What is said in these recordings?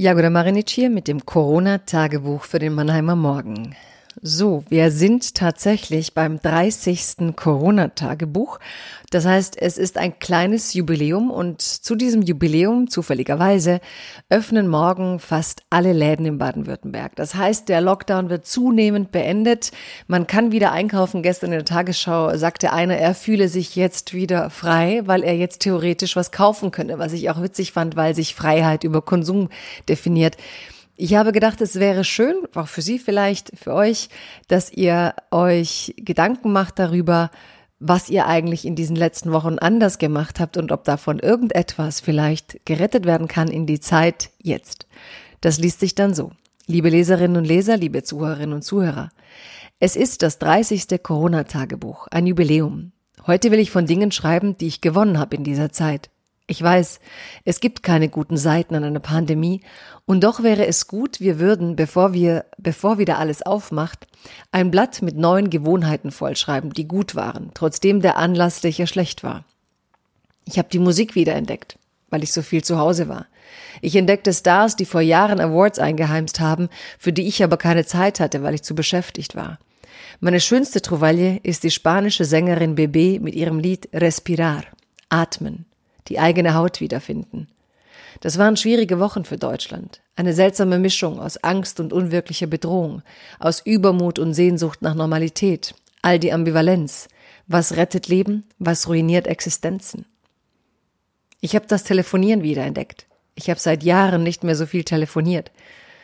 Jagoda Marinic hier mit dem Corona-Tagebuch für den Mannheimer Morgen. So, wir sind tatsächlich beim 30. Corona-Tagebuch. Das heißt, es ist ein kleines Jubiläum und zu diesem Jubiläum, zufälligerweise, öffnen morgen fast alle Läden in Baden-Württemberg. Das heißt, der Lockdown wird zunehmend beendet. Man kann wieder einkaufen. Gestern in der Tagesschau sagte einer, er fühle sich jetzt wieder frei, weil er jetzt theoretisch was kaufen könne, was ich auch witzig fand, weil sich Freiheit über Konsum definiert. Ich habe gedacht, es wäre schön, auch für Sie vielleicht, für euch, dass ihr euch Gedanken macht darüber, was ihr eigentlich in diesen letzten Wochen anders gemacht habt und ob davon irgendetwas vielleicht gerettet werden kann in die Zeit jetzt. Das liest sich dann so. Liebe Leserinnen und Leser, liebe Zuhörerinnen und Zuhörer. Es ist das 30. Corona-Tagebuch, ein Jubiläum. Heute will ich von Dingen schreiben, die ich gewonnen habe in dieser Zeit. Ich weiß, es gibt keine guten Seiten an einer Pandemie, und doch wäre es gut, wir würden, bevor wir, bevor wieder alles aufmacht, ein Blatt mit neuen Gewohnheiten vollschreiben, die gut waren, trotzdem der Anlass sicher schlecht war. Ich habe die Musik wiederentdeckt, weil ich so viel zu Hause war. Ich entdeckte Stars, die vor Jahren Awards eingeheimst haben, für die ich aber keine Zeit hatte, weil ich zu beschäftigt war. Meine schönste Trouvaille ist die spanische Sängerin Bebé mit ihrem Lied Respirar, Atmen die eigene Haut wiederfinden. Das waren schwierige Wochen für Deutschland. Eine seltsame Mischung aus Angst und unwirklicher Bedrohung, aus Übermut und Sehnsucht nach Normalität, all die Ambivalenz. Was rettet Leben, was ruiniert Existenzen? Ich habe das Telefonieren wiederentdeckt. Ich habe seit Jahren nicht mehr so viel telefoniert.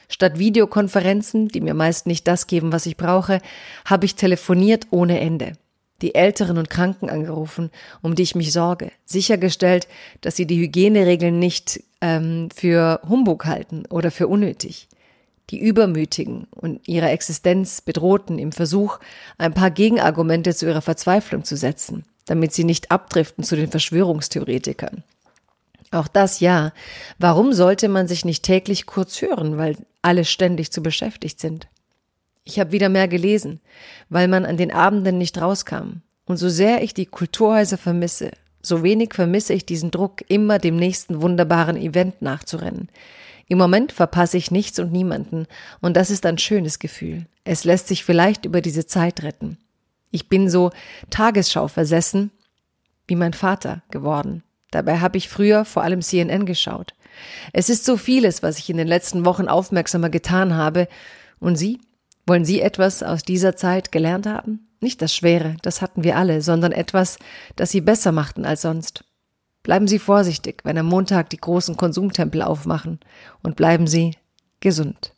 Statt Videokonferenzen, die mir meist nicht das geben, was ich brauche, habe ich telefoniert ohne Ende die Älteren und Kranken angerufen, um die ich mich sorge, sichergestellt, dass sie die Hygieneregeln nicht ähm, für Humbug halten oder für unnötig. Die Übermütigen und ihre Existenz bedrohten im Versuch, ein paar Gegenargumente zu ihrer Verzweiflung zu setzen, damit sie nicht abdriften zu den Verschwörungstheoretikern. Auch das ja. Warum sollte man sich nicht täglich kurz hören, weil alle ständig zu beschäftigt sind? Ich habe wieder mehr gelesen, weil man an den Abenden nicht rauskam. Und so sehr ich die Kulturhäuser vermisse, so wenig vermisse ich diesen Druck, immer dem nächsten wunderbaren Event nachzurennen. Im Moment verpasse ich nichts und niemanden, und das ist ein schönes Gefühl. Es lässt sich vielleicht über diese Zeit retten. Ich bin so Tagesschau versessen wie mein Vater geworden. Dabei habe ich früher vor allem CNN geschaut. Es ist so vieles, was ich in den letzten Wochen aufmerksamer getan habe. Und Sie? Wollen Sie etwas aus dieser Zeit gelernt haben? Nicht das Schwere, das hatten wir alle, sondern etwas, das Sie besser machten als sonst. Bleiben Sie vorsichtig, wenn am Montag die großen Konsumtempel aufmachen, und bleiben Sie gesund.